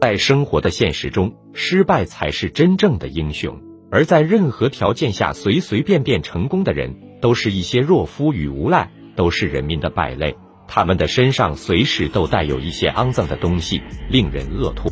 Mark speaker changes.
Speaker 1: 在生活的现实中，失败才是真正的英雄。而在任何条件下，随随便便成功的人都是一些懦夫与无赖，都是人民的败类。他们的身上随时都带有一些肮脏的东西，令人恶吐。